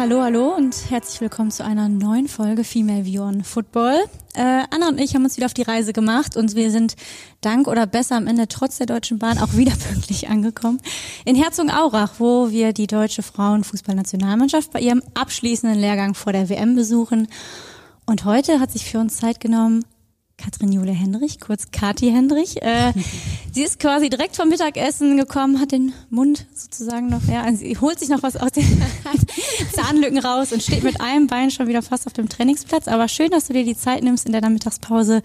hallo, hallo und herzlich willkommen zu einer neuen Folge Female View on Football. Äh, Anna und ich haben uns wieder auf die Reise gemacht und wir sind dank oder besser am Ende trotz der Deutschen Bahn auch wieder pünktlich angekommen in Herzogenaurach, wo wir die deutsche Frauenfußballnationalmannschaft bei ihrem abschließenden Lehrgang vor der WM besuchen. Und heute hat sich für uns Zeit genommen, Katrin Jule Hendrich, kurz Kati Hendrich. Äh, sie ist quasi direkt vom Mittagessen gekommen, hat den Mund sozusagen noch, ja, also sie holt sich noch was aus den Zahnlücken raus und steht mit einem Bein schon wieder fast auf dem Trainingsplatz. Aber schön, dass du dir die Zeit nimmst in deiner Mittagspause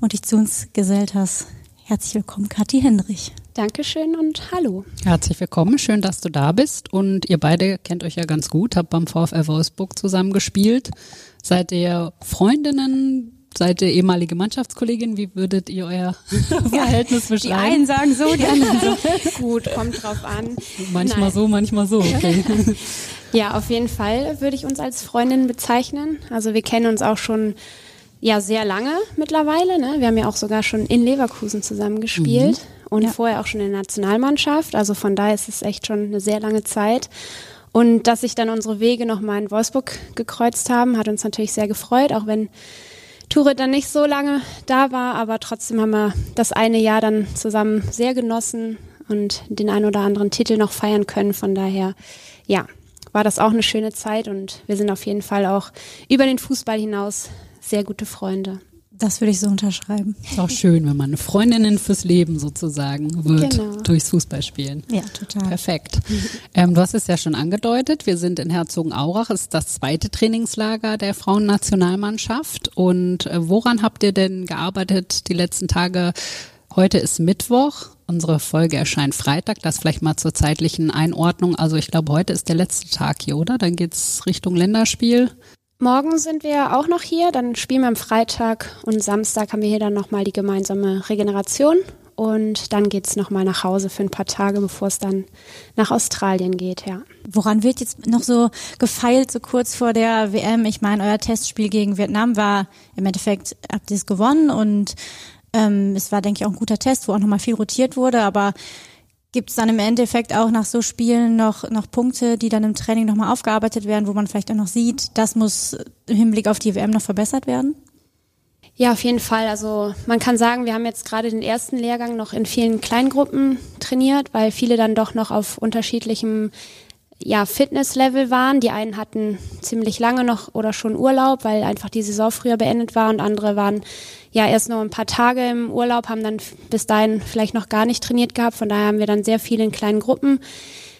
und dich zu uns gesellt hast. Herzlich willkommen, Kathi Hendrich. Dankeschön und hallo. Herzlich willkommen, schön, dass du da bist. Und ihr beide kennt euch ja ganz gut, habt beim VfL Wolfsburg zusammen gespielt. Seid ihr Freundinnen? Seid ihr ehemalige Mannschaftskollegin. Wie würdet ihr euer Verhältnis beschreiben? Die einen sagen so, die anderen so. Gut, kommt drauf an. Manchmal Nein. so, manchmal so. Okay. ja, auf jeden Fall würde ich uns als Freundin bezeichnen. Also wir kennen uns auch schon ja sehr lange mittlerweile. Ne? Wir haben ja auch sogar schon in Leverkusen zusammen gespielt mhm. und ja. vorher auch schon in der Nationalmannschaft. Also von daher ist es echt schon eine sehr lange Zeit. Und dass sich dann unsere Wege nochmal in Wolfsburg gekreuzt haben, hat uns natürlich sehr gefreut, auch wenn Ture dann nicht so lange da war, aber trotzdem haben wir das eine Jahr dann zusammen sehr genossen und den ein oder anderen Titel noch feiern können. Von daher, ja, war das auch eine schöne Zeit und wir sind auf jeden Fall auch über den Fußball hinaus sehr gute Freunde. Das würde ich so unterschreiben. Ist auch schön, wenn man eine Freundin fürs Leben sozusagen wird genau. durchs Fußballspielen. Ja, total. Perfekt. Ähm, du hast es ja schon angedeutet, wir sind in Herzogenaurach, es ist das zweite Trainingslager der Frauennationalmannschaft. Und äh, woran habt ihr denn gearbeitet die letzten Tage? Heute ist Mittwoch. Unsere Folge erscheint Freitag. Das vielleicht mal zur zeitlichen Einordnung. Also ich glaube, heute ist der letzte Tag hier, oder? Dann geht's Richtung Länderspiel. Morgen sind wir auch noch hier, dann spielen wir am Freitag und Samstag haben wir hier dann nochmal die gemeinsame Regeneration und dann geht's es nochmal nach Hause für ein paar Tage, bevor es dann nach Australien geht, ja. Woran wird jetzt noch so gefeilt, so kurz vor der WM? Ich meine, euer Testspiel gegen Vietnam war im Endeffekt, habt ihr es gewonnen und ähm, es war, denke ich, auch ein guter Test, wo auch nochmal viel rotiert wurde, aber Gibt es dann im Endeffekt auch nach so Spielen noch, noch Punkte, die dann im Training nochmal aufgearbeitet werden, wo man vielleicht auch noch sieht, das muss im Hinblick auf die WM noch verbessert werden? Ja, auf jeden Fall. Also man kann sagen, wir haben jetzt gerade den ersten Lehrgang noch in vielen Kleingruppen trainiert, weil viele dann doch noch auf unterschiedlichem ja, Fitnesslevel waren. Die einen hatten ziemlich lange noch oder schon Urlaub, weil einfach die Saison früher beendet war und andere waren ja erst noch ein paar Tage im Urlaub, haben dann bis dahin vielleicht noch gar nicht trainiert gehabt. Von daher haben wir dann sehr viel in kleinen Gruppen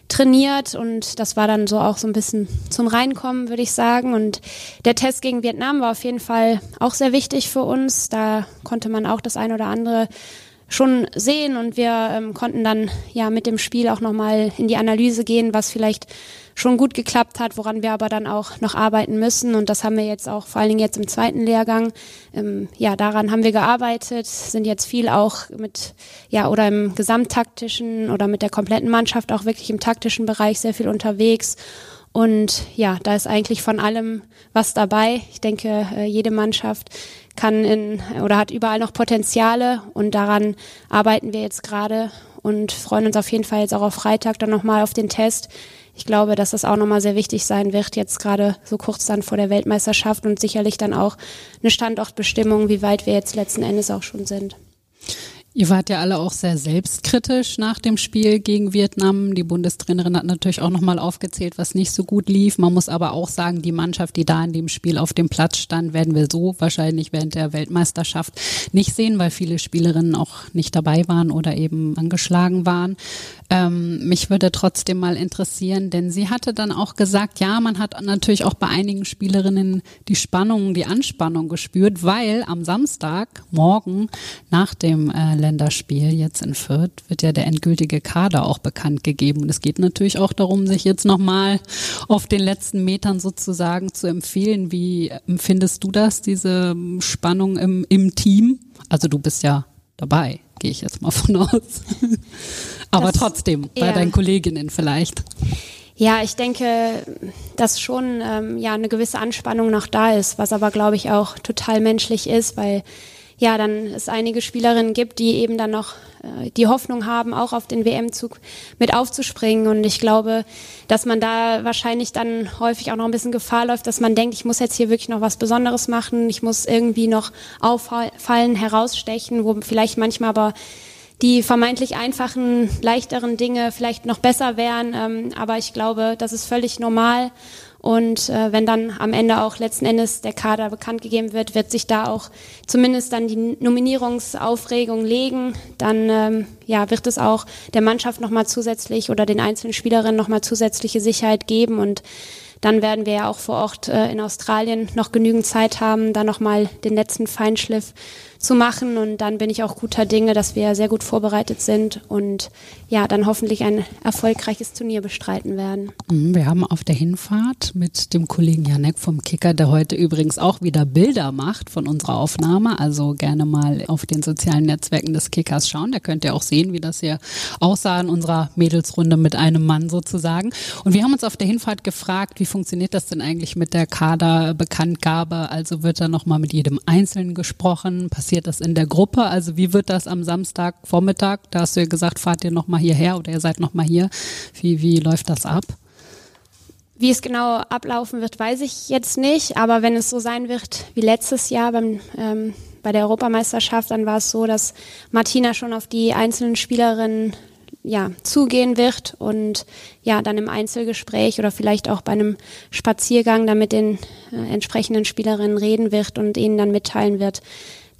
trainiert und das war dann so auch so ein bisschen zum Reinkommen, würde ich sagen. Und der Test gegen Vietnam war auf jeden Fall auch sehr wichtig für uns. Da konnte man auch das ein oder andere schon sehen und wir ähm, konnten dann ja mit dem Spiel auch nochmal in die Analyse gehen, was vielleicht schon gut geklappt hat, woran wir aber dann auch noch arbeiten müssen. Und das haben wir jetzt auch vor allen Dingen jetzt im zweiten Lehrgang. Ähm, ja, daran haben wir gearbeitet, sind jetzt viel auch mit, ja, oder im gesamttaktischen oder mit der kompletten Mannschaft auch wirklich im taktischen Bereich sehr viel unterwegs. Und ja, da ist eigentlich von allem was dabei. Ich denke, äh, jede Mannschaft kann in oder hat überall noch Potenziale und daran arbeiten wir jetzt gerade und freuen uns auf jeden Fall jetzt auch auf Freitag dann nochmal auf den Test. Ich glaube, dass das auch nochmal sehr wichtig sein wird, jetzt gerade so kurz dann vor der Weltmeisterschaft und sicherlich dann auch eine Standortbestimmung, wie weit wir jetzt letzten Endes auch schon sind. Ihr wart ja alle auch sehr selbstkritisch nach dem Spiel gegen Vietnam. Die Bundestrainerin hat natürlich auch nochmal aufgezählt, was nicht so gut lief. Man muss aber auch sagen, die Mannschaft, die da in dem Spiel auf dem Platz stand, werden wir so wahrscheinlich während der Weltmeisterschaft nicht sehen, weil viele Spielerinnen auch nicht dabei waren oder eben angeschlagen waren. Ähm, mich würde trotzdem mal interessieren, denn sie hatte dann auch gesagt, ja, man hat natürlich auch bei einigen Spielerinnen die Spannung, die Anspannung gespürt, weil am Samstag, morgen nach dem äh, Länderspiel jetzt in Fürth wird ja der endgültige Kader auch bekannt gegeben. Und es geht natürlich auch darum, sich jetzt nochmal auf den letzten Metern sozusagen zu empfehlen. Wie empfindest du das, diese Spannung im, im Team? Also du bist ja dabei, gehe ich jetzt mal von aus. Aber das, trotzdem, bei ja. deinen Kolleginnen vielleicht. Ja, ich denke, dass schon ähm, ja eine gewisse Anspannung noch da ist, was aber glaube ich auch total menschlich ist, weil ja, dann es einige Spielerinnen gibt, die eben dann noch äh, die Hoffnung haben, auch auf den WM-Zug mit aufzuspringen. Und ich glaube, dass man da wahrscheinlich dann häufig auch noch ein bisschen Gefahr läuft, dass man denkt, ich muss jetzt hier wirklich noch was Besonderes machen, ich muss irgendwie noch auffallen, herausstechen, wo vielleicht manchmal aber die vermeintlich einfachen, leichteren Dinge vielleicht noch besser wären. Ähm, aber ich glaube, das ist völlig normal und äh, wenn dann am Ende auch letzten Endes der Kader bekannt gegeben wird, wird sich da auch zumindest dann die Nominierungsaufregung legen. Dann ähm, ja, wird es auch der Mannschaft nochmal zusätzlich oder den einzelnen Spielerinnen nochmal zusätzliche Sicherheit geben. Und dann werden wir ja auch vor Ort äh, in Australien noch genügend Zeit haben, da nochmal den letzten Feinschliff zu machen. Und dann bin ich auch guter Dinge, dass wir sehr gut vorbereitet sind und ja, dann hoffentlich ein erfolgreiches Turnier bestreiten werden. Mhm, wir haben auf der Hinfahrt mit dem Kollegen Janek vom Kicker, der heute übrigens auch wieder Bilder macht von unserer Aufnahme. Also gerne mal auf den sozialen Netzwerken des Kickers schauen. Da könnt ihr auch sehen, wie das hier aussah in unserer Mädelsrunde mit einem Mann sozusagen. Und wir haben uns auf der Hinfahrt gefragt, wie funktioniert das denn eigentlich mit der Kaderbekanntgabe? Also wird da nochmal mit jedem Einzelnen gesprochen? Passiert das in der Gruppe? Also wie wird das am Samstag Vormittag? Da hast du ja gesagt, fahrt ihr nochmal hierher oder ihr seid nochmal hier. Wie, wie läuft das ab? Wie es genau ablaufen wird, weiß ich jetzt nicht. Aber wenn es so sein wird wie letztes Jahr beim, ähm, bei der Europameisterschaft, dann war es so, dass Martina schon auf die einzelnen Spielerinnen ja, zugehen wird und ja, dann im Einzelgespräch oder vielleicht auch bei einem Spaziergang dann mit den äh, entsprechenden Spielerinnen reden wird und ihnen dann mitteilen wird,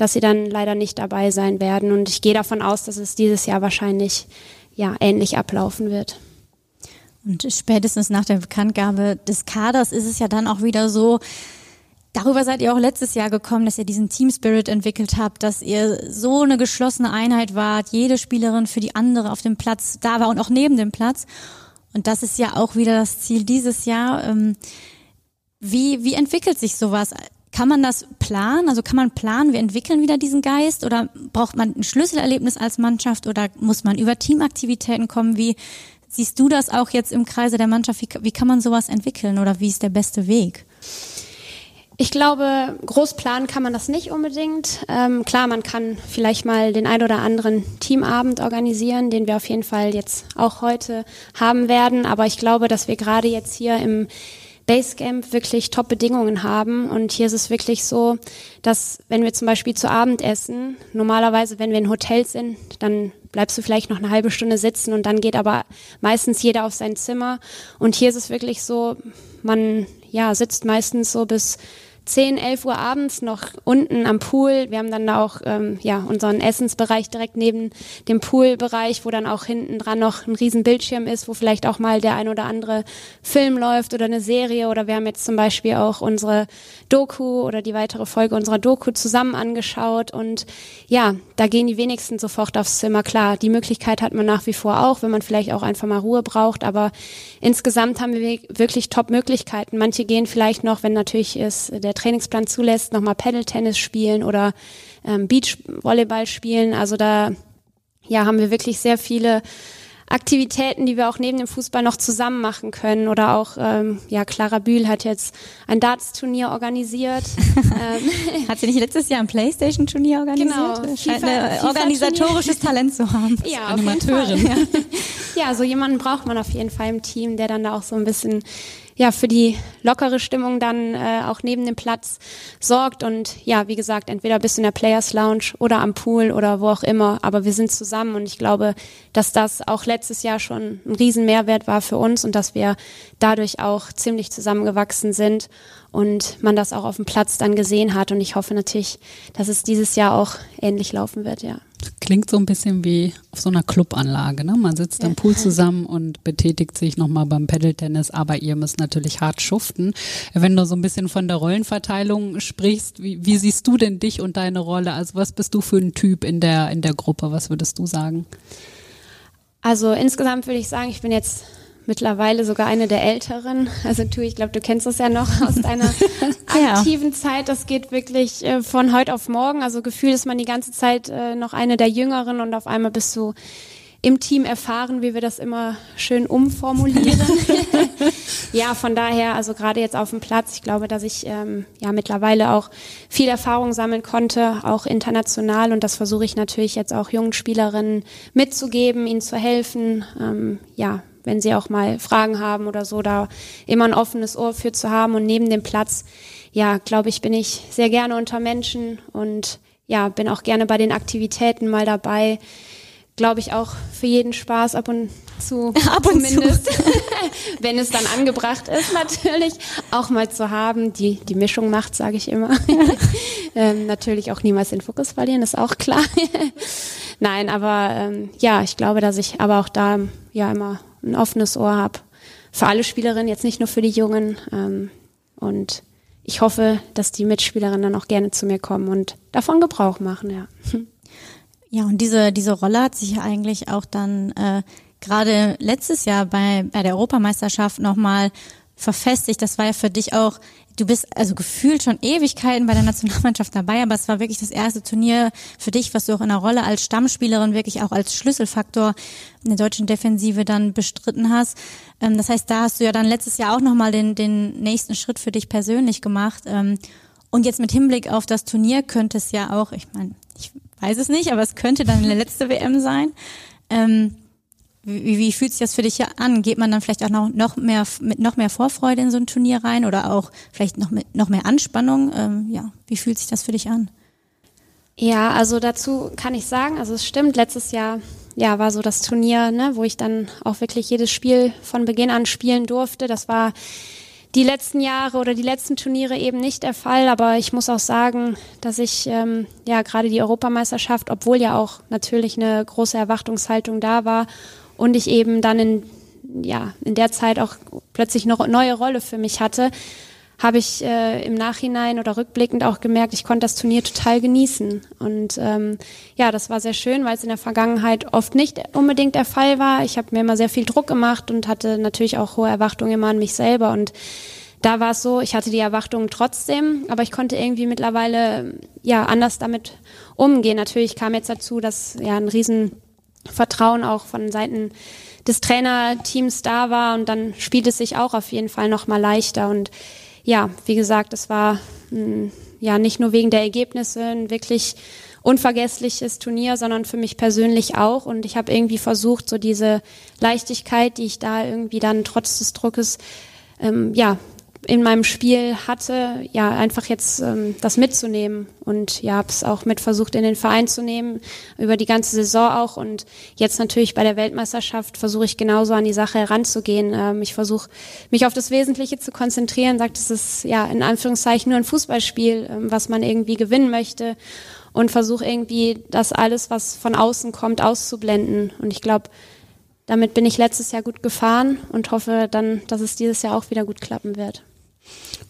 dass sie dann leider nicht dabei sein werden. Und ich gehe davon aus, dass es dieses Jahr wahrscheinlich ja, ähnlich ablaufen wird. Und spätestens nach der Bekanntgabe des Kaders ist es ja dann auch wieder so, Darüber seid ihr auch letztes Jahr gekommen, dass ihr diesen Team Spirit entwickelt habt, dass ihr so eine geschlossene Einheit wart, jede Spielerin für die andere auf dem Platz da war und auch neben dem Platz. Und das ist ja auch wieder das Ziel dieses Jahr. Ähm, wie, wie entwickelt sich sowas? Kann man das planen? Also kann man planen, wir entwickeln wieder diesen Geist oder braucht man ein Schlüsselerlebnis als Mannschaft oder muss man über Teamaktivitäten kommen? Wie siehst du das auch jetzt im Kreise der Mannschaft? Wie, wie kann man sowas entwickeln oder wie ist der beste Weg? Ich glaube, groß planen kann man das nicht unbedingt. Ähm, klar, man kann vielleicht mal den ein oder anderen Teamabend organisieren, den wir auf jeden Fall jetzt auch heute haben werden. Aber ich glaube, dass wir gerade jetzt hier im Basecamp wirklich Top-Bedingungen haben. Und hier ist es wirklich so, dass wenn wir zum Beispiel zu Abend essen, normalerweise, wenn wir in Hotels sind, dann bleibst du vielleicht noch eine halbe Stunde sitzen und dann geht aber meistens jeder auf sein Zimmer. Und hier ist es wirklich so, man ja, sitzt meistens so bis 10, 11 Uhr abends noch unten am Pool. Wir haben dann auch ähm, ja, unseren Essensbereich direkt neben dem Poolbereich, wo dann auch hinten dran noch ein riesen Bildschirm ist, wo vielleicht auch mal der ein oder andere Film läuft oder eine Serie. Oder wir haben jetzt zum Beispiel auch unsere Doku oder die weitere Folge unserer Doku zusammen angeschaut. Und ja, da gehen die wenigsten sofort aufs Zimmer. Klar, die Möglichkeit hat man nach wie vor auch, wenn man vielleicht auch einfach mal Ruhe braucht. Aber insgesamt haben wir wirklich Top-Möglichkeiten. Manche gehen vielleicht noch, wenn natürlich ist der Trainingsplan zulässt, nochmal Paddle-Tennis spielen oder ähm, Beach-Volleyball spielen. Also da ja, haben wir wirklich sehr viele Aktivitäten, die wir auch neben dem Fußball noch zusammen machen können. Oder auch, ähm, ja, Clara Bühl hat jetzt ein Darts-Turnier organisiert. ähm, hat sie nicht letztes Jahr ein Playstation-Turnier organisiert? Genau. Scheint ein organisatorisches Talent zu haben. Ja, Animateurin. Ja. ja, so jemanden braucht man auf jeden Fall im Team, der dann da auch so ein bisschen ja, für die lockere Stimmung dann äh, auch neben dem Platz sorgt. Und ja, wie gesagt, entweder bist du in der Players Lounge oder am Pool oder wo auch immer. Aber wir sind zusammen und ich glaube, dass das auch letztes Jahr schon ein riesen Mehrwert war für uns und dass wir dadurch auch ziemlich zusammengewachsen sind und man das auch auf dem Platz dann gesehen hat. Und ich hoffe natürlich, dass es dieses Jahr auch ähnlich laufen wird, ja. Klingt so ein bisschen wie auf so einer Clubanlage. Ne? Man sitzt ja. am Pool zusammen und betätigt sich nochmal beim Pedaltennis, aber ihr müsst natürlich hart schuften. Wenn du so ein bisschen von der Rollenverteilung sprichst, wie, wie siehst du denn dich und deine Rolle? Also was bist du für ein Typ in der, in der Gruppe? Was würdest du sagen? Also insgesamt würde ich sagen, ich bin jetzt mittlerweile sogar eine der älteren. Also tu, ich glaube, du kennst das ja noch aus deiner aktiven Zeit. Das geht wirklich äh, von heute auf morgen. Also gefühlt ist man die ganze Zeit äh, noch eine der Jüngeren und auf einmal bist du im Team erfahren, wie wir das immer schön umformulieren. ja, von daher, also gerade jetzt auf dem Platz, ich glaube, dass ich ähm, ja mittlerweile auch viel Erfahrung sammeln konnte, auch international. Und das versuche ich natürlich jetzt auch jungen Spielerinnen mitzugeben, ihnen zu helfen. Ähm, ja, wenn sie auch mal Fragen haben oder so, da immer ein offenes Ohr für zu haben. Und neben dem Platz, ja, glaube ich, bin ich sehr gerne unter Menschen und ja, bin auch gerne bei den Aktivitäten mal dabei. Glaube ich auch für jeden Spaß ab und zu, ab und zumindest, zu. wenn es dann angebracht ist, natürlich auch mal zu haben. Die, die Mischung macht, sage ich immer. ähm, natürlich auch niemals den Fokus verlieren, ist auch klar. Nein, aber ähm, ja, ich glaube, dass ich aber auch da ja immer ein offenes Ohr habe für alle Spielerinnen, jetzt nicht nur für die Jungen. Ähm, und ich hoffe, dass die Mitspielerinnen dann auch gerne zu mir kommen und davon Gebrauch machen, ja. Ja, und diese, diese Rolle hat sich ja eigentlich auch dann äh, gerade letztes Jahr bei, bei der Europameisterschaft nochmal verfestigt. Das war ja für dich auch du bist also gefühlt schon Ewigkeiten bei der Nationalmannschaft dabei, aber es war wirklich das erste Turnier für dich, was du auch in der Rolle als Stammspielerin wirklich auch als Schlüsselfaktor in der deutschen Defensive dann bestritten hast. Ähm, das heißt, da hast du ja dann letztes Jahr auch nochmal den, den nächsten Schritt für dich persönlich gemacht. Ähm, und jetzt mit Hinblick auf das Turnier könnte es ja auch, ich meine, ich weiß es nicht, aber es könnte dann eine letzte WM sein. Ähm, wie, wie fühlt sich das für dich an? Geht man dann vielleicht auch noch, noch mehr mit noch mehr Vorfreude in so ein Turnier rein oder auch vielleicht noch mit noch mehr Anspannung? Ähm, ja, wie fühlt sich das für dich an? Ja, also dazu kann ich sagen, also es stimmt, letztes Jahr ja, war so das Turnier, ne, wo ich dann auch wirklich jedes Spiel von Beginn an spielen durfte. Das war die letzten Jahre oder die letzten Turniere eben nicht der Fall, aber ich muss auch sagen, dass ich ähm, ja gerade die Europameisterschaft, obwohl ja auch natürlich eine große Erwartungshaltung da war und ich eben dann in, ja, in der Zeit auch plötzlich noch neue Rolle für mich hatte, habe ich äh, im Nachhinein oder rückblickend auch gemerkt, ich konnte das Turnier total genießen. Und ähm, ja, das war sehr schön, weil es in der Vergangenheit oft nicht unbedingt der Fall war. Ich habe mir immer sehr viel Druck gemacht und hatte natürlich auch hohe Erwartungen immer an mich selber. Und da war es so, ich hatte die Erwartungen trotzdem, aber ich konnte irgendwie mittlerweile ja anders damit umgehen. Natürlich kam jetzt dazu, dass ja ein riesen Vertrauen auch von Seiten des Trainerteams da war. Und dann spielt es sich auch auf jeden Fall noch mal leichter. Und ja, wie gesagt, es war mh, hm, ja nicht nur wegen der Ergebnisse ein wirklich unvergessliches Turnier, sondern für mich persönlich auch. Und ich habe irgendwie versucht, so diese Leichtigkeit, die ich da irgendwie dann trotz des Druckes ähm, ja in meinem Spiel hatte, ja, einfach jetzt ähm, das mitzunehmen. Und ja, habe es auch mit versucht, in den Verein zu nehmen, über die ganze Saison auch. Und jetzt natürlich bei der Weltmeisterschaft versuche ich genauso an die Sache heranzugehen. Ähm, ich versuche, mich auf das Wesentliche zu konzentrieren, sagt, es ist ja in Anführungszeichen nur ein Fußballspiel, ähm, was man irgendwie gewinnen möchte. Und versuche irgendwie das alles, was von außen kommt, auszublenden. Und ich glaube, damit bin ich letztes Jahr gut gefahren und hoffe dann, dass es dieses Jahr auch wieder gut klappen wird.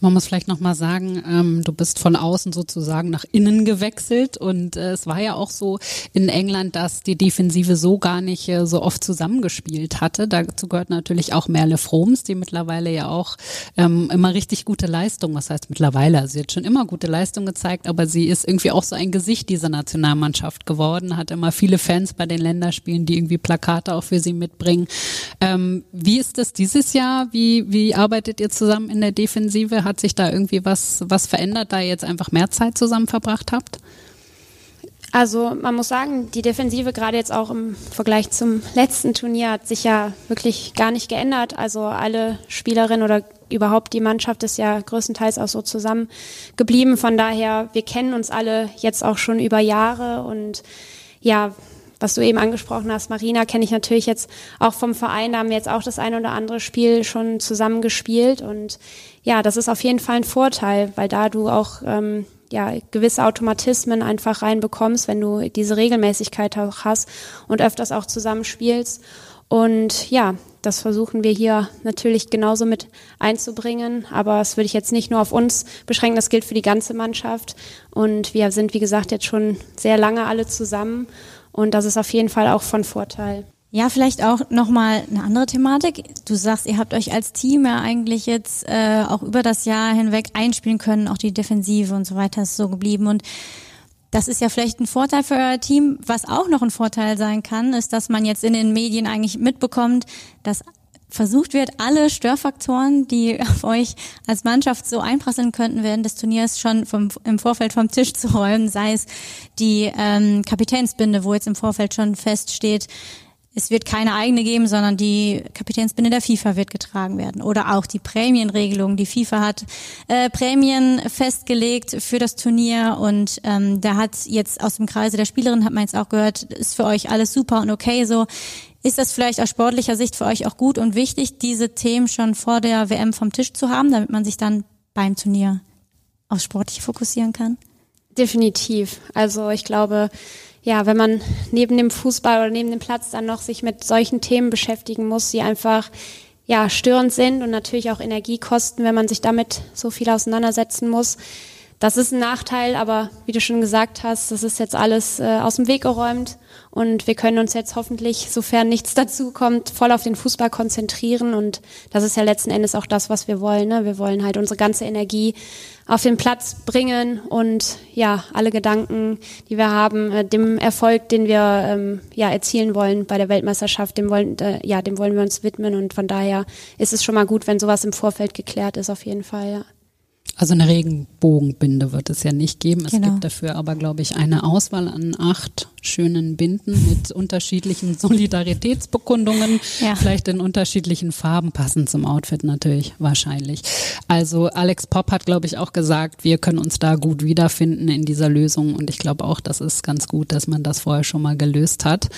Man muss vielleicht nochmal sagen, ähm, du bist von außen sozusagen nach innen gewechselt und äh, es war ja auch so in England, dass die Defensive so gar nicht äh, so oft zusammengespielt hatte. Dazu gehört natürlich auch Merle Froms, die mittlerweile ja auch ähm, immer richtig gute Leistung, was heißt mittlerweile, also sie hat schon immer gute Leistung gezeigt, aber sie ist irgendwie auch so ein Gesicht dieser Nationalmannschaft geworden, hat immer viele Fans bei den Länderspielen, die irgendwie Plakate auch für sie mitbringen. Ähm, wie ist das dieses Jahr? Wie, wie arbeitet ihr zusammen in der Defensive? Hat sich da irgendwie was, was verändert, da ihr jetzt einfach mehr Zeit zusammen verbracht habt? Also man muss sagen, die Defensive gerade jetzt auch im Vergleich zum letzten Turnier hat sich ja wirklich gar nicht geändert. Also alle Spielerinnen oder überhaupt die Mannschaft ist ja größtenteils auch so zusammen geblieben. Von daher, wir kennen uns alle jetzt auch schon über Jahre und ja, was du eben angesprochen hast, Marina kenne ich natürlich jetzt auch vom Verein, da haben wir jetzt auch das ein oder andere Spiel schon zusammen gespielt und ja, das ist auf jeden Fall ein Vorteil, weil da du auch ähm, ja, gewisse Automatismen einfach reinbekommst, wenn du diese Regelmäßigkeit auch hast und öfters auch zusammenspielst. Und ja, das versuchen wir hier natürlich genauso mit einzubringen. Aber das würde ich jetzt nicht nur auf uns beschränken, das gilt für die ganze Mannschaft. Und wir sind, wie gesagt, jetzt schon sehr lange alle zusammen. Und das ist auf jeden Fall auch von Vorteil. Ja, vielleicht auch nochmal eine andere Thematik. Du sagst, ihr habt euch als Team ja eigentlich jetzt äh, auch über das Jahr hinweg einspielen können, auch die Defensive und so weiter ist so geblieben. Und das ist ja vielleicht ein Vorteil für euer Team. Was auch noch ein Vorteil sein kann, ist, dass man jetzt in den Medien eigentlich mitbekommt, dass versucht wird, alle Störfaktoren, die auf euch als Mannschaft so einprasseln könnten, während des Turniers schon vom, im Vorfeld vom Tisch zu räumen, sei es die ähm, Kapitänsbinde, wo jetzt im Vorfeld schon feststeht, es wird keine eigene geben, sondern die Kapitänsbinde der FIFA wird getragen werden. Oder auch die Prämienregelung. Die FIFA hat äh, Prämien festgelegt für das Turnier und ähm, da hat jetzt aus dem Kreise der Spielerin, hat man jetzt auch gehört, ist für euch alles super und okay so. Ist das vielleicht aus sportlicher Sicht für euch auch gut und wichtig, diese Themen schon vor der WM vom Tisch zu haben, damit man sich dann beim Turnier aufs Sportliche fokussieren kann? Definitiv. Also ich glaube, ja, wenn man neben dem Fußball oder neben dem Platz dann noch sich mit solchen Themen beschäftigen muss, die einfach ja störend sind und natürlich auch Energie kosten, wenn man sich damit so viel auseinandersetzen muss, das ist ein Nachteil, aber wie du schon gesagt hast, das ist jetzt alles äh, aus dem Weg geräumt und wir können uns jetzt hoffentlich, sofern nichts dazu kommt, voll auf den Fußball konzentrieren und das ist ja letzten Endes auch das, was wir wollen. Ne? Wir wollen halt unsere ganze Energie auf den Platz bringen und ja, alle Gedanken, die wir haben, äh, dem Erfolg, den wir ähm, ja erzielen wollen bei der Weltmeisterschaft, dem wollen, äh, ja, dem wollen wir uns widmen und von daher ist es schon mal gut, wenn sowas im Vorfeld geklärt ist, auf jeden Fall, ja. Also eine Regenbogenbinde wird es ja nicht geben. Es genau. gibt dafür aber, glaube ich, eine Auswahl an acht schönen Binden mit unterschiedlichen Solidaritätsbekundungen, ja. vielleicht in unterschiedlichen Farben, passend zum Outfit natürlich, wahrscheinlich. Also Alex Popp hat, glaube ich, auch gesagt, wir können uns da gut wiederfinden in dieser Lösung und ich glaube auch, das ist ganz gut, dass man das vorher schon mal gelöst hat.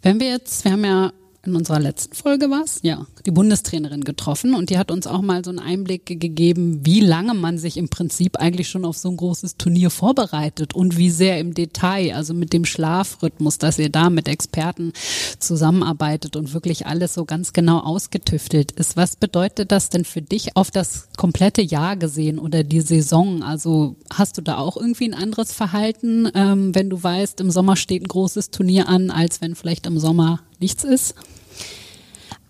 Wenn wir jetzt, wir haben ja in unserer letzten Folge war es, ja, die Bundestrainerin getroffen und die hat uns auch mal so einen Einblick gegeben, wie lange man sich im Prinzip eigentlich schon auf so ein großes Turnier vorbereitet und wie sehr im Detail, also mit dem Schlafrhythmus, dass ihr da mit Experten zusammenarbeitet und wirklich alles so ganz genau ausgetüftelt ist. Was bedeutet das denn für dich auf das komplette Jahr gesehen oder die Saison? Also hast du da auch irgendwie ein anderes Verhalten, ähm, wenn du weißt, im Sommer steht ein großes Turnier an, als wenn vielleicht im Sommer nichts ist?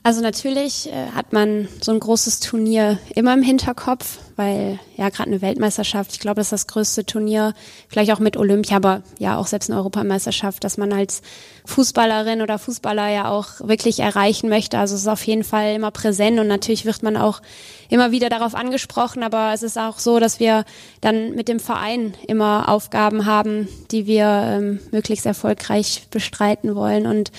Also natürlich äh, hat man so ein großes Turnier immer im Hinterkopf, weil ja gerade eine Weltmeisterschaft, ich glaube, das ist das größte Turnier, vielleicht auch mit Olympia, aber ja auch selbst eine Europameisterschaft, dass man als Fußballerin oder Fußballer ja auch wirklich erreichen möchte. Also es ist auf jeden Fall immer präsent und natürlich wird man auch immer wieder darauf angesprochen, aber es ist auch so, dass wir dann mit dem Verein immer Aufgaben haben, die wir ähm, möglichst erfolgreich bestreiten wollen und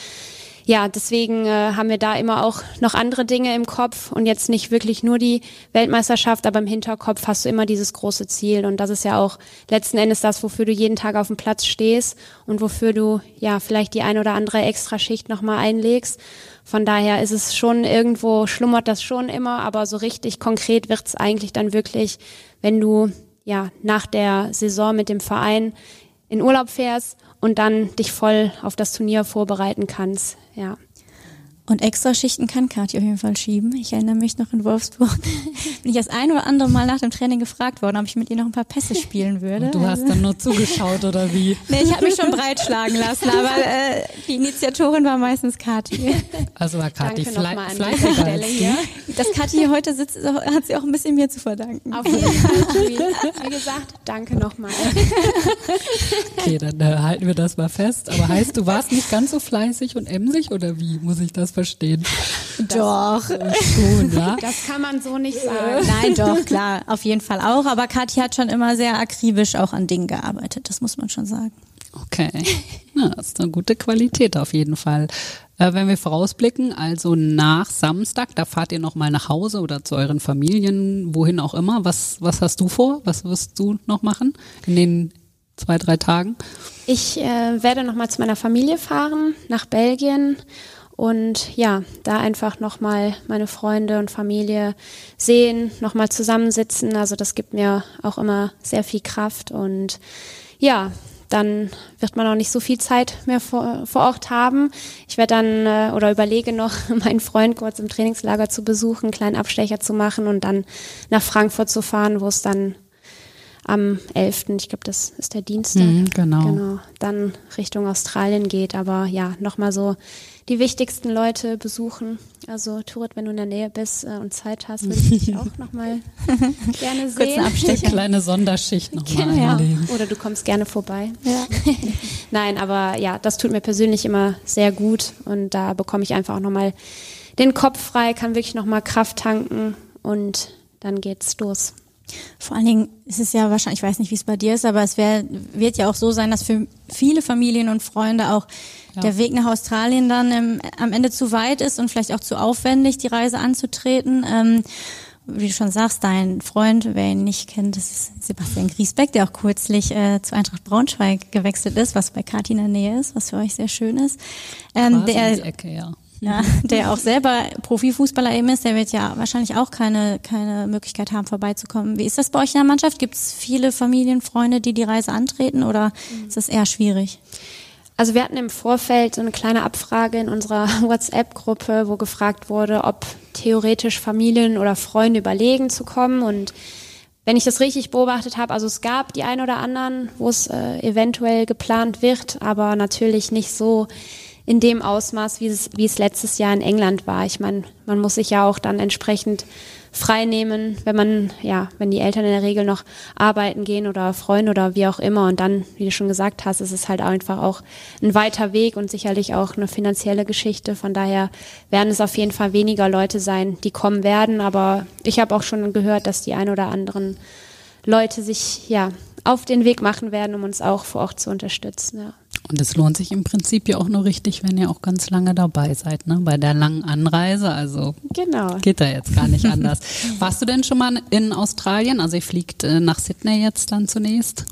ja, deswegen äh, haben wir da immer auch noch andere Dinge im Kopf und jetzt nicht wirklich nur die Weltmeisterschaft, aber im Hinterkopf hast du immer dieses große Ziel und das ist ja auch letzten Endes das, wofür du jeden Tag auf dem Platz stehst und wofür du ja vielleicht die ein oder andere Extraschicht nochmal einlegst. Von daher ist es schon irgendwo, schlummert das schon immer, aber so richtig konkret wird's eigentlich dann wirklich, wenn du ja nach der Saison mit dem Verein in Urlaub fährst und dann dich voll auf das Turnier vorbereiten kannst. Ja. Und extra Schichten kann Kathi auf jeden Fall schieben. Ich erinnere mich noch in Wolfsburg, bin ich das ein oder andere Mal nach dem Training gefragt worden, ob ich mit ihr noch ein paar Pässe spielen würde. Und du hast dann nur zugeschaut oder wie? Nee, ich habe mich schon breitschlagen lassen, aber äh, die Initiatorin war meistens Kathi. Also war Kathi fleißiger als du. Dass Kathi hier heute sitzt, hat sie auch ein bisschen mir zu verdanken. Auf jeden Fall. Wie gesagt, danke nochmal. Okay, dann äh, halten wir das mal fest. Aber heißt, du warst nicht ganz so fleißig und emsig oder wie muss ich das verstehen. Doch. schon, ja? Das kann man so nicht sagen. Nein, doch, klar, auf jeden Fall auch. Aber Kathi hat schon immer sehr akribisch auch an Dingen gearbeitet, das muss man schon sagen. Okay, ja, das ist eine gute Qualität auf jeden Fall. Äh, wenn wir vorausblicken, also nach Samstag, da fahrt ihr nochmal nach Hause oder zu euren Familien, wohin auch immer. Was, was hast du vor? Was wirst du noch machen in den zwei, drei Tagen? Ich äh, werde nochmal zu meiner Familie fahren, nach Belgien und ja, da einfach nochmal meine Freunde und Familie sehen, nochmal zusammensitzen. Also das gibt mir auch immer sehr viel Kraft und ja, dann wird man auch nicht so viel Zeit mehr vor, vor Ort haben. Ich werde dann äh, oder überlege noch, meinen Freund kurz im Trainingslager zu besuchen, einen kleinen Abstecher zu machen und dann nach Frankfurt zu fahren, wo es dann am 11., ich glaube, das ist der Dienstag, mhm, genau. genau, dann Richtung Australien geht. Aber ja, nochmal so die wichtigsten Leute besuchen. Also Turit, wenn du in der Nähe bist äh, und Zeit hast, würde ich dich auch nochmal gerne sehen. Kurzen Abstecher. Kleine Sonderschicht nochmal ja. einlegen. Oder du kommst gerne vorbei. Ja. Nein, aber ja, das tut mir persönlich immer sehr gut und da bekomme ich einfach auch nochmal den Kopf frei, kann wirklich nochmal Kraft tanken und dann geht's los. Vor allen Dingen ist es ja wahrscheinlich, ich weiß nicht, wie es bei dir ist, aber es wär, wird ja auch so sein, dass für viele Familien und Freunde auch ja. der Weg nach Australien dann im, am Ende zu weit ist und vielleicht auch zu aufwendig, die Reise anzutreten. Ähm, wie du schon sagst, dein Freund, wer ihn nicht kennt, das ist Sebastian Griesbeck, der auch kürzlich äh, zu Eintracht Braunschweig gewechselt ist, was bei Kati in der Nähe ist, was für euch sehr schön ist. Ähm, der, Ecke, ja ja, der auch selber Profifußballer eben ist, der wird ja wahrscheinlich auch keine, keine Möglichkeit haben, vorbeizukommen. Wie ist das bei euch in der Mannschaft? Gibt es viele Familienfreunde, die die Reise antreten oder mhm. ist das eher schwierig? Also wir hatten im Vorfeld so eine kleine Abfrage in unserer WhatsApp-Gruppe, wo gefragt wurde, ob theoretisch Familien oder Freunde überlegen zu kommen und wenn ich das richtig beobachtet habe, also es gab die ein oder anderen, wo es äh, eventuell geplant wird, aber natürlich nicht so in dem Ausmaß, wie es, wie es letztes Jahr in England war. Ich meine, man muss sich ja auch dann entsprechend freinehmen, wenn man, ja, wenn die Eltern in der Regel noch arbeiten gehen oder Freunde oder wie auch immer. Und dann, wie du schon gesagt hast, ist es halt einfach auch ein weiter Weg und sicherlich auch eine finanzielle Geschichte. Von daher werden es auf jeden Fall weniger Leute sein, die kommen werden. Aber ich habe auch schon gehört, dass die ein oder anderen Leute sich, ja, auf den Weg machen werden, um uns auch vor Ort zu unterstützen. Ja. Und es lohnt sich im Prinzip ja auch nur richtig, wenn ihr auch ganz lange dabei seid, ne? Bei der langen Anreise. Also genau. geht da jetzt gar nicht anders. Warst du denn schon mal in Australien? Also ihr fliegt äh, nach Sydney jetzt dann zunächst?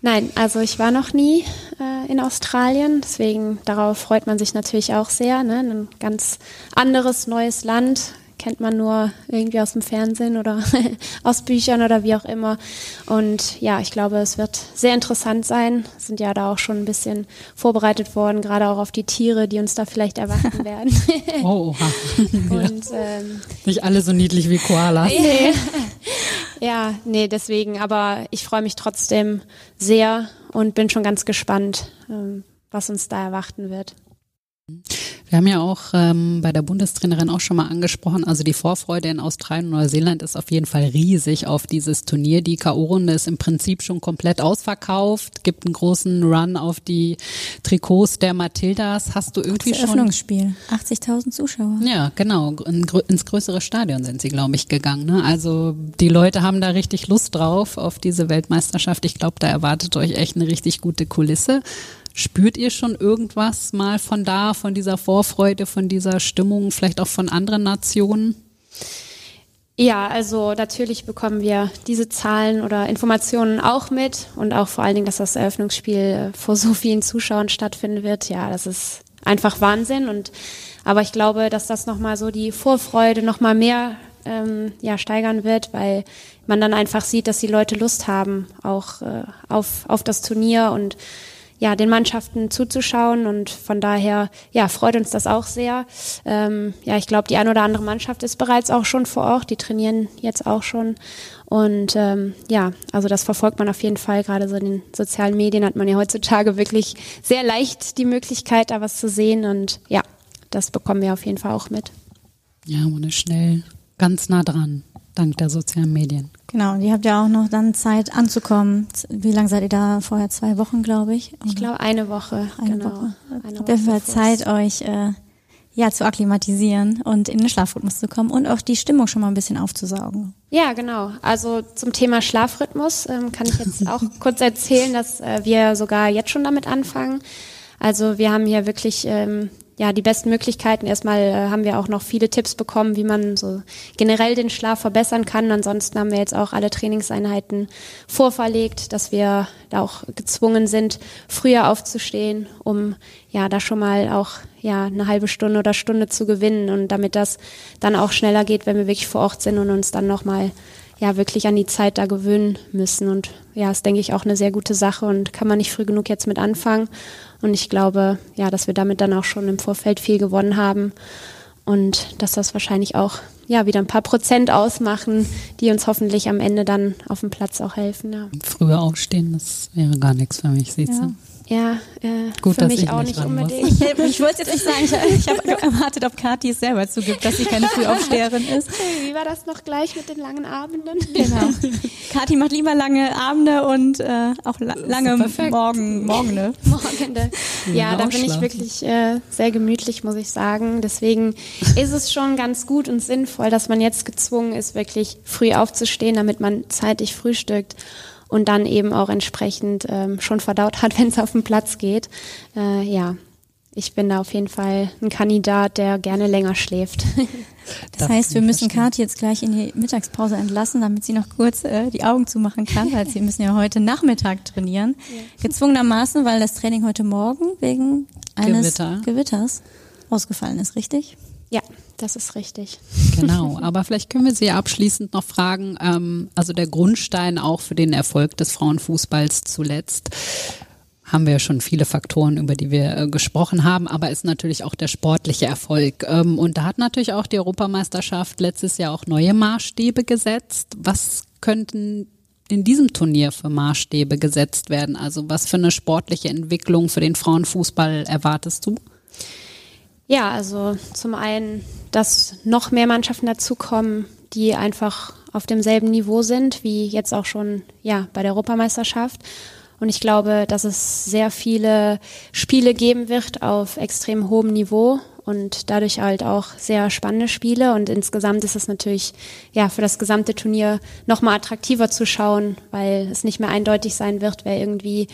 Nein, also ich war noch nie äh, in Australien, deswegen darauf freut man sich natürlich auch sehr. Ne? Ein ganz anderes neues Land, kennt man nur irgendwie aus dem Fernsehen oder aus Büchern oder wie auch immer. Und ja, ich glaube, es wird sehr interessant sein. Sind ja da auch schon ein bisschen vorbereitet worden, gerade auch auf die Tiere, die uns da vielleicht erwarten werden. oh, oha. Und, ähm, Nicht alle so niedlich wie Koalas. Nee. ja, nee, deswegen. Aber ich freue mich trotzdem sehr und bin schon ganz gespannt, ähm, was uns da erwarten wird. Wir haben ja auch ähm, bei der Bundestrainerin auch schon mal angesprochen, also die Vorfreude in Australien und Neuseeland ist auf jeden Fall riesig auf dieses Turnier. Die K.O.-Runde ist im Prinzip schon komplett ausverkauft, gibt einen großen Run auf die Trikots der Matildas. Hast du irgendwie das schon... Eröffnungsspiel, 80.000 Zuschauer. Ja, genau, In, ins größere Stadion sind sie, glaube ich, gegangen. Ne? Also die Leute haben da richtig Lust drauf, auf diese Weltmeisterschaft. Ich glaube, da erwartet euch echt eine richtig gute Kulisse. Spürt ihr schon irgendwas mal von da, von dieser Vorfreude, von dieser Stimmung, vielleicht auch von anderen Nationen? Ja, also natürlich bekommen wir diese Zahlen oder Informationen auch mit und auch vor allen Dingen, dass das Eröffnungsspiel vor so vielen Zuschauern stattfinden wird. Ja, das ist einfach Wahnsinn und aber ich glaube, dass das nochmal so die Vorfreude nochmal mehr ähm, ja, steigern wird, weil man dann einfach sieht, dass die Leute Lust haben auch äh, auf, auf das Turnier und ja, den Mannschaften zuzuschauen und von daher, ja, freut uns das auch sehr. Ähm, ja, ich glaube, die eine oder andere Mannschaft ist bereits auch schon vor Ort, die trainieren jetzt auch schon und ähm, ja, also das verfolgt man auf jeden Fall. Gerade so in den sozialen Medien hat man ja heutzutage wirklich sehr leicht die Möglichkeit, da was zu sehen und ja, das bekommen wir auf jeden Fall auch mit. Ja, ist schnell ganz nah dran, dank der sozialen Medien. Genau, und ihr habt ja auch noch dann Zeit anzukommen. Wie lange seid ihr da? Vorher zwei Wochen, glaube ich. Ich glaube eine Woche. Eine genau. Woche. Eine Woche Woche Zeit, euch äh, ja zu akklimatisieren und in den Schlafrhythmus zu kommen und auch die Stimmung schon mal ein bisschen aufzusaugen. Ja, genau. Also zum Thema Schlafrhythmus ähm, kann ich jetzt auch kurz erzählen, dass äh, wir sogar jetzt schon damit anfangen. Also wir haben hier wirklich ähm, ja, die besten Möglichkeiten. Erstmal äh, haben wir auch noch viele Tipps bekommen, wie man so generell den Schlaf verbessern kann. Ansonsten haben wir jetzt auch alle Trainingseinheiten vorverlegt, dass wir da auch gezwungen sind, früher aufzustehen, um ja da schon mal auch ja eine halbe Stunde oder Stunde zu gewinnen und damit das dann auch schneller geht, wenn wir wirklich vor Ort sind und uns dann nochmal ja wirklich an die Zeit da gewöhnen müssen. Und ja, ist, denke ich, auch eine sehr gute Sache und kann man nicht früh genug jetzt mit anfangen. Und ich glaube, ja, dass wir damit dann auch schon im Vorfeld viel gewonnen haben und dass das wahrscheinlich auch ja wieder ein paar Prozent ausmachen, die uns hoffentlich am Ende dann auf dem Platz auch helfen. Ja. Früher aufstehen, das wäre gar nichts für mich, siehst ja. Ja, äh, Gut, für dass mich ich auch nicht muss. unbedingt. Ich, ich wollte jetzt nicht sagen, ich, ich habe erwartet, ob Kathi es selber zugibt, dass sie keine Frühaufsteherin ist. Wie war das noch gleich mit den langen Abenden? Genau. Kathi macht lieber lange Abende und äh, auch la lange. Morgen, Morgene. Morgende. Ja, da bin ich wirklich äh, sehr gemütlich, muss ich sagen. Deswegen ist es schon ganz gut und sinnvoll, dass man jetzt gezwungen ist, wirklich früh aufzustehen, damit man zeitig frühstückt und dann eben auch entsprechend ähm, schon verdaut hat, wenn es auf den Platz geht. Äh, ja, ich bin da auf jeden Fall ein Kandidat, der gerne länger schläft. Das Darf heißt, wir müssen verstehen. Kathi jetzt gleich in die Mittagspause entlassen, damit sie noch kurz äh, die Augen zumachen kann, weil sie müssen ja heute Nachmittag trainieren. Gezwungenermaßen, weil das Training heute Morgen wegen eines Gewitter. Gewitters ausgefallen ist, richtig? Ja, das ist richtig. Genau, aber vielleicht können wir Sie abschließend noch fragen, ähm, also der Grundstein auch für den Erfolg des Frauenfußballs zuletzt, haben wir ja schon viele Faktoren, über die wir äh, gesprochen haben, aber ist natürlich auch der sportliche Erfolg. Ähm, und da hat natürlich auch die Europameisterschaft letztes Jahr auch neue Maßstäbe gesetzt. Was könnten in diesem Turnier für Maßstäbe gesetzt werden? Also was für eine sportliche Entwicklung für den Frauenfußball erwartest du? Ja, also zum einen, dass noch mehr Mannschaften dazukommen, die einfach auf demselben Niveau sind, wie jetzt auch schon ja, bei der Europameisterschaft. Und ich glaube, dass es sehr viele Spiele geben wird auf extrem hohem Niveau und dadurch halt auch sehr spannende Spiele. Und insgesamt ist es natürlich ja für das gesamte Turnier nochmal attraktiver zu schauen, weil es nicht mehr eindeutig sein wird, wer irgendwie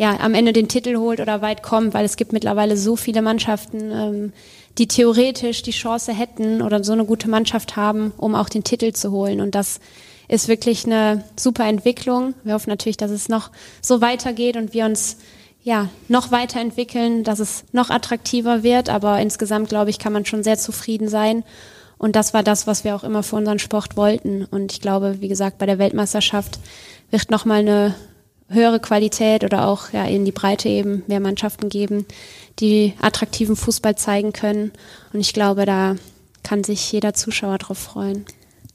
ja, am Ende den Titel holt oder weit kommt, weil es gibt mittlerweile so viele Mannschaften, ähm, die theoretisch die Chance hätten oder so eine gute Mannschaft haben, um auch den Titel zu holen. Und das ist wirklich eine super Entwicklung. Wir hoffen natürlich, dass es noch so weitergeht und wir uns ja noch weiterentwickeln, dass es noch attraktiver wird. Aber insgesamt, glaube ich, kann man schon sehr zufrieden sein. Und das war das, was wir auch immer für unseren Sport wollten. Und ich glaube, wie gesagt, bei der Weltmeisterschaft wird nochmal eine höhere Qualität oder auch ja in die Breite eben mehr Mannschaften geben, die attraktiven Fußball zeigen können. Und ich glaube, da kann sich jeder Zuschauer drauf freuen.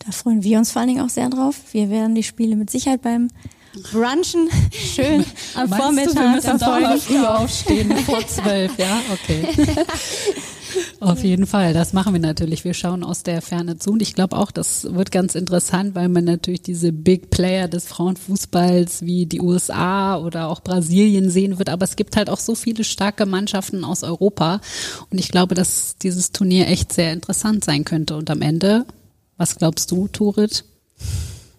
Da freuen wir uns vor allen Dingen auch sehr drauf. Wir werden die Spiele mit Sicherheit beim Brunchen schön am Meinst Vormittag du, wir müssen verfolgen. früher aufstehen, vor zwölf, ja, okay. Auf jeden Fall, das machen wir natürlich. Wir schauen aus der Ferne zu und ich glaube auch, das wird ganz interessant, weil man natürlich diese Big Player des Frauenfußballs wie die USA oder auch Brasilien sehen wird, aber es gibt halt auch so viele starke Mannschaften aus Europa und ich glaube, dass dieses Turnier echt sehr interessant sein könnte und am Ende, was glaubst du, Turit?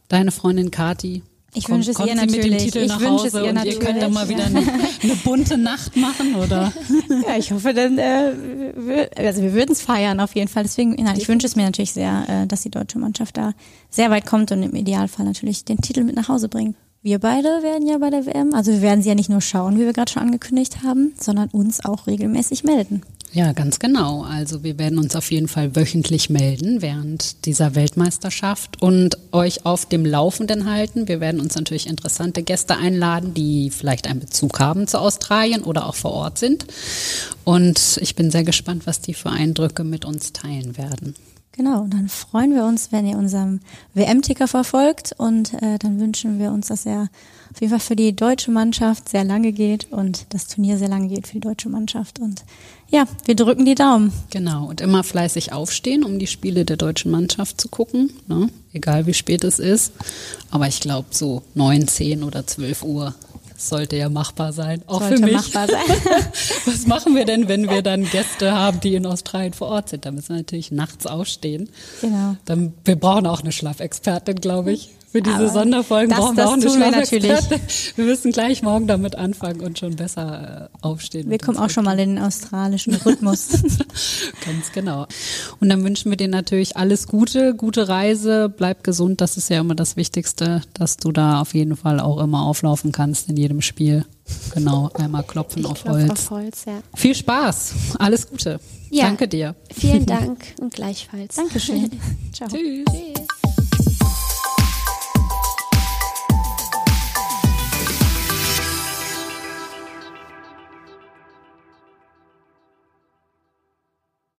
Deine Freundin Kati? Ich wünsche es ihr natürlich. Titel Ich wünsche es ihr und ihr könnt dann mal wieder eine, eine bunte Nacht machen, oder? Ja, ich hoffe, dann, äh, wir, also wir würden es feiern auf jeden Fall. Deswegen, nein, ich wünsche es mir natürlich sehr, äh, dass die deutsche Mannschaft da sehr weit kommt und im Idealfall natürlich den Titel mit nach Hause bringt. Wir beide werden ja bei der WM, also wir werden sie ja nicht nur schauen, wie wir gerade schon angekündigt haben, sondern uns auch regelmäßig melden. Ja, ganz genau. Also wir werden uns auf jeden Fall wöchentlich melden während dieser Weltmeisterschaft und euch auf dem Laufenden halten. Wir werden uns natürlich interessante Gäste einladen, die vielleicht einen Bezug haben zu Australien oder auch vor Ort sind. Und ich bin sehr gespannt, was die für Eindrücke mit uns teilen werden. Genau, und dann freuen wir uns, wenn ihr unseren WM-Ticker verfolgt und äh, dann wünschen wir uns, dass er auf jeden Fall für die deutsche Mannschaft sehr lange geht und das Turnier sehr lange geht für die deutsche Mannschaft. Und ja, wir drücken die Daumen. Genau, und immer fleißig aufstehen, um die Spiele der deutschen Mannschaft zu gucken, ne? egal wie spät es ist. Aber ich glaube, so neun, zehn oder zwölf Uhr sollte ja machbar sein. Auch Sollte für mich. machbar sein. Was machen wir denn, wenn wir dann Gäste haben, die in Australien vor Ort sind? Da müssen wir natürlich nachts aufstehen. Genau. Dann, wir brauchen auch eine Schlafexpertin, glaube ich. Für diese Aber Sonderfolgen das- brauchen wir das auch eine tun wir Schlafexpertin. Wir müssen gleich morgen damit anfangen und schon besser äh, aufstehen. Wir kommen auch schon mal in den australischen Rhythmus. Ganz genau. Und dann wünschen wir dir natürlich alles Gute, gute Reise, bleib gesund, das ist ja immer das Wichtigste, dass du da auf jeden Fall auch immer auflaufen kannst in jedem Spiel. Genau, einmal klopfen Ich auf klopfe Holz. auf Holz, ja. Viel Spaß, alles Gute. Ja. Danke dir. Vielen Dank und gleichfalls. Dankeschön. Ciao. Tschüss. Tschüss.